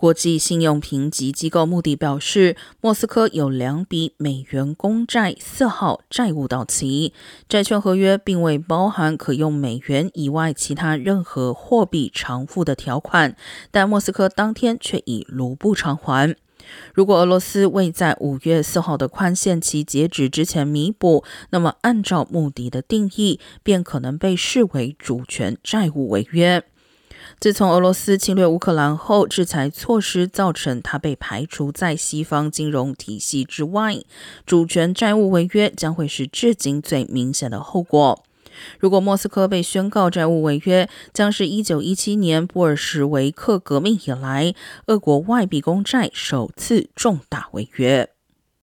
国际信用评级机构穆迪表示，莫斯科有两笔美元公债四号债务到期，债券合约并未包含可用美元以外其他任何货币偿付的条款，但莫斯科当天却以卢布偿还。如果俄罗斯未在五月四号的宽限期截止之前弥补，那么按照穆迪的定义，便可能被视为主权债务违约。自从俄罗斯侵略乌克兰后，制裁措施造成它被排除在西方金融体系之外，主权债务违约将会是至今最明显的后果。如果莫斯科被宣告债务违约，将是一九一七年布尔什维克革命以来，俄国外币公债首次重大违约。